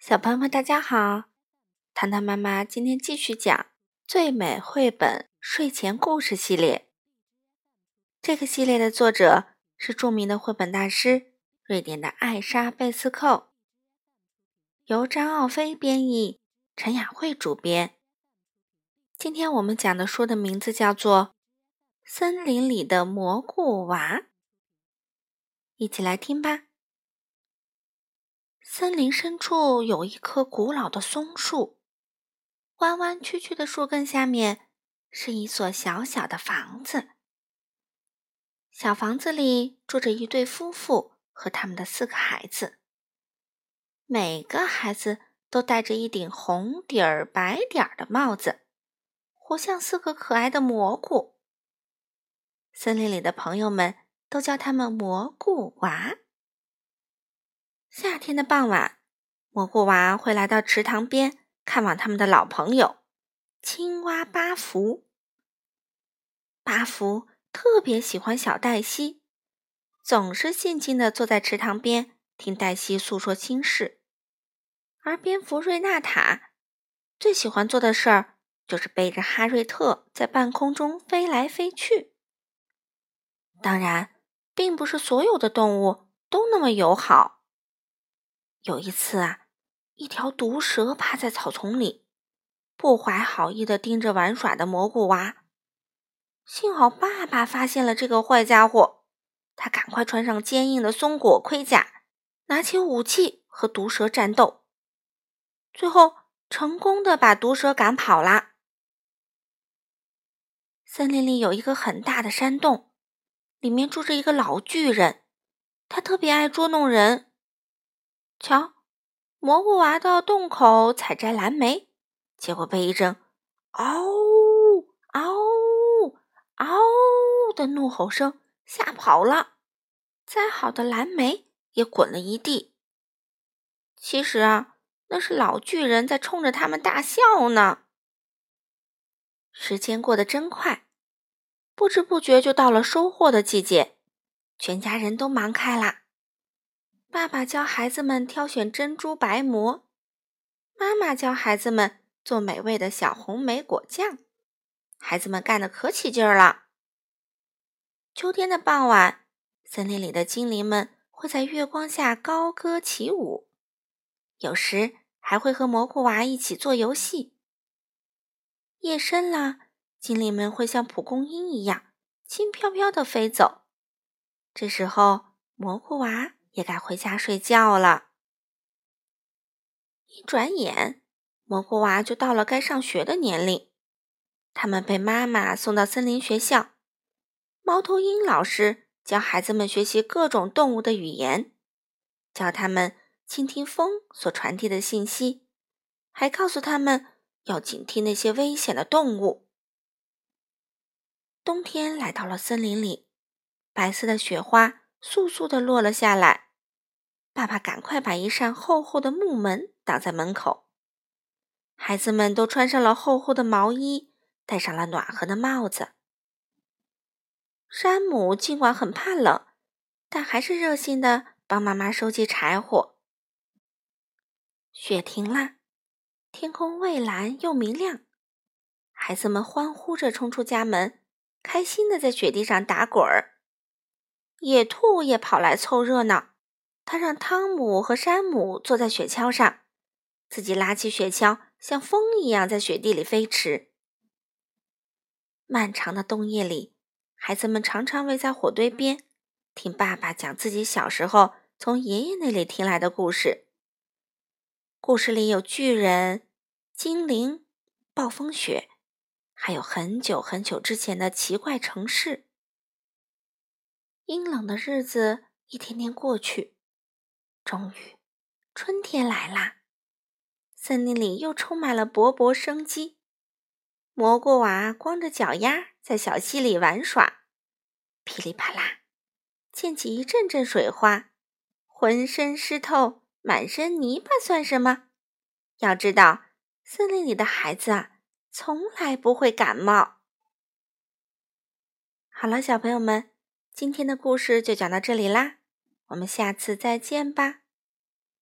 小朋友们，大家好！糖糖妈妈今天继续讲《最美绘本睡前故事系列》。这个系列的作者是著名的绘本大师瑞典的艾莎·贝斯寇，由张奥飞编译，陈雅慧主编。今天我们讲的书的名字叫做《森林里的蘑菇娃》，一起来听吧。森林深处有一棵古老的松树，弯弯曲曲的树根下面是一所小小的房子。小房子里住着一对夫妇和他们的四个孩子，每个孩子都戴着一顶红底儿白点儿的帽子，活像四个可爱的蘑菇。森林里的朋友们都叫他们蘑菇娃。夏天的傍晚，蘑菇娃会来到池塘边看望他们的老朋友青蛙巴福。巴福特别喜欢小黛西，总是静静地坐在池塘边听黛西诉说心事。而蝙蝠瑞纳塔最喜欢做的事儿就是背着哈瑞特在半空中飞来飞去。当然，并不是所有的动物都那么友好。有一次啊，一条毒蛇趴在草丛里，不怀好意的盯着玩耍的蘑菇娃。幸好爸爸发现了这个坏家伙，他赶快穿上坚硬的松果盔甲，拿起武器和毒蛇战斗，最后成功的把毒蛇赶跑了。森林里有一个很大的山洞，里面住着一个老巨人，他特别爱捉弄人。瞧，蘑菇娃到洞口采摘蓝莓，结果被一阵“嗷嗷嗷”的怒吼声吓跑了，摘好的蓝莓也滚了一地。其实啊，那是老巨人在冲着他们大笑呢。时间过得真快，不知不觉就到了收获的季节，全家人都忙开了。爸爸教孩子们挑选珍珠白蘑，妈妈教孩子们做美味的小红莓果酱，孩子们干得可起劲儿了。秋天的傍晚，森林里的精灵们会在月光下高歌起舞，有时还会和蘑菇娃一起做游戏。夜深了，精灵们会像蒲公英一样轻飘飘地飞走，这时候蘑菇娃。也该回家睡觉了。一转眼，蘑菇娃就到了该上学的年龄。他们被妈妈送到森林学校，猫头鹰老师教孩子们学习各种动物的语言，教他们倾听风所传递的信息，还告诉他们要警惕那些危险的动物。冬天来到了森林里，白色的雪花。簌簌地落了下来，爸爸赶快把一扇厚厚的木门挡在门口。孩子们都穿上了厚厚的毛衣，戴上了暖和的帽子。山姆尽管很怕冷，但还是热心地帮妈妈收集柴火。雪停了，天空蔚蓝又明亮，孩子们欢呼着冲出家门，开心地在雪地上打滚儿。野兔也跑来凑热闹，他让汤姆和山姆坐在雪橇上，自己拉起雪橇，像风一样在雪地里飞驰。漫长的冬夜里，孩子们常常围在火堆边，听爸爸讲自己小时候从爷爷那里听来的故事。故事里有巨人、精灵、暴风雪，还有很久很久之前的奇怪城市。阴冷的日子一天天过去，终于，春天来啦！森林里又充满了勃勃生机。蘑菇娃光着脚丫在小溪里玩耍，噼里啪啦，溅起一阵阵水花，浑身湿透，满身泥巴算什么？要知道，森林里的孩子啊，从来不会感冒。好了，小朋友们。今天的故事就讲到这里啦，我们下次再见吧。